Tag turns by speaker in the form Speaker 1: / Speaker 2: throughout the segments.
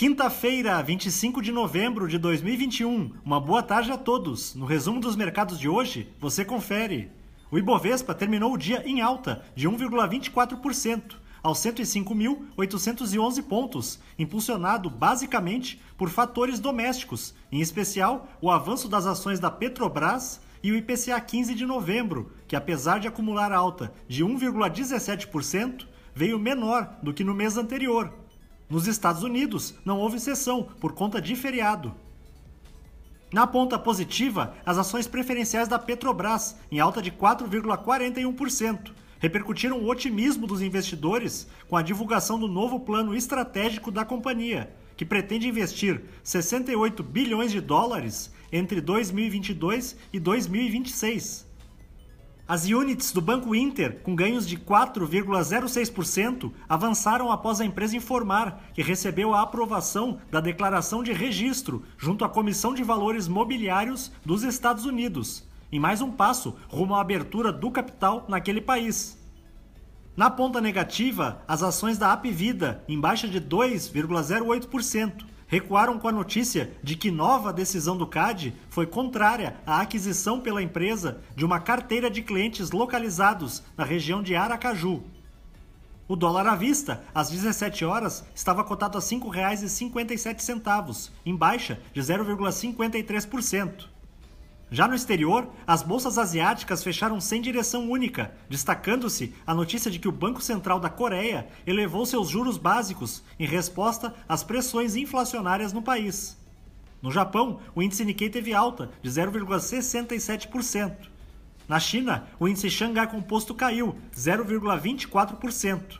Speaker 1: Quinta-feira, 25 de novembro de 2021. Uma boa tarde a todos. No resumo dos mercados de hoje, você confere. O Ibovespa terminou o dia em alta de 1,24%, aos 105.811 pontos, impulsionado basicamente por fatores domésticos, em especial o avanço das ações da Petrobras e o IPCA 15 de novembro, que apesar de acumular alta de 1,17%, veio menor do que no mês anterior, nos Estados Unidos, não houve sessão por conta de feriado. Na ponta positiva, as ações preferenciais da Petrobras, em alta de 4,41%, repercutiram o otimismo dos investidores com a divulgação do novo plano estratégico da companhia, que pretende investir 68 bilhões de dólares entre 2022 e 2026 as units do Banco Inter, com ganhos de 4,06%, avançaram após a empresa informar que recebeu a aprovação da declaração de registro junto à Comissão de Valores Mobiliários dos Estados Unidos, em mais um passo rumo à abertura do capital naquele país. Na ponta negativa, as ações da Apvida, em baixa de 2,08%, recuaram com a notícia de que nova decisão do CAD foi contrária à aquisição pela empresa de uma carteira de clientes localizados na região de Aracaju. O dólar à vista, às 17 horas, estava cotado a R$ 5,57, em baixa de 0,53%. Já no exterior, as bolsas asiáticas fecharam sem direção única, destacando-se a notícia de que o Banco Central da Coreia elevou seus juros básicos em resposta às pressões inflacionárias no país. No Japão, o índice Nikkei teve alta de 0,67%. Na China, o índice Xangai Composto caiu 0,24%.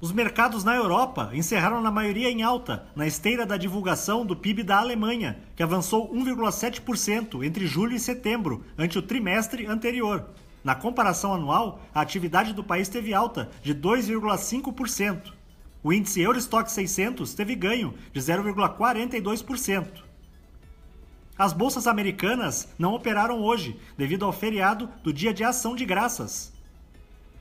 Speaker 1: Os mercados na Europa encerraram na maioria em alta, na esteira da divulgação do PIB da Alemanha, que avançou 1,7% entre julho e setembro, ante o trimestre anterior. Na comparação anual, a atividade do país teve alta de 2,5%. O índice Eurostock 600 teve ganho de 0,42%. As bolsas americanas não operaram hoje, devido ao feriado do Dia de Ação de Graças.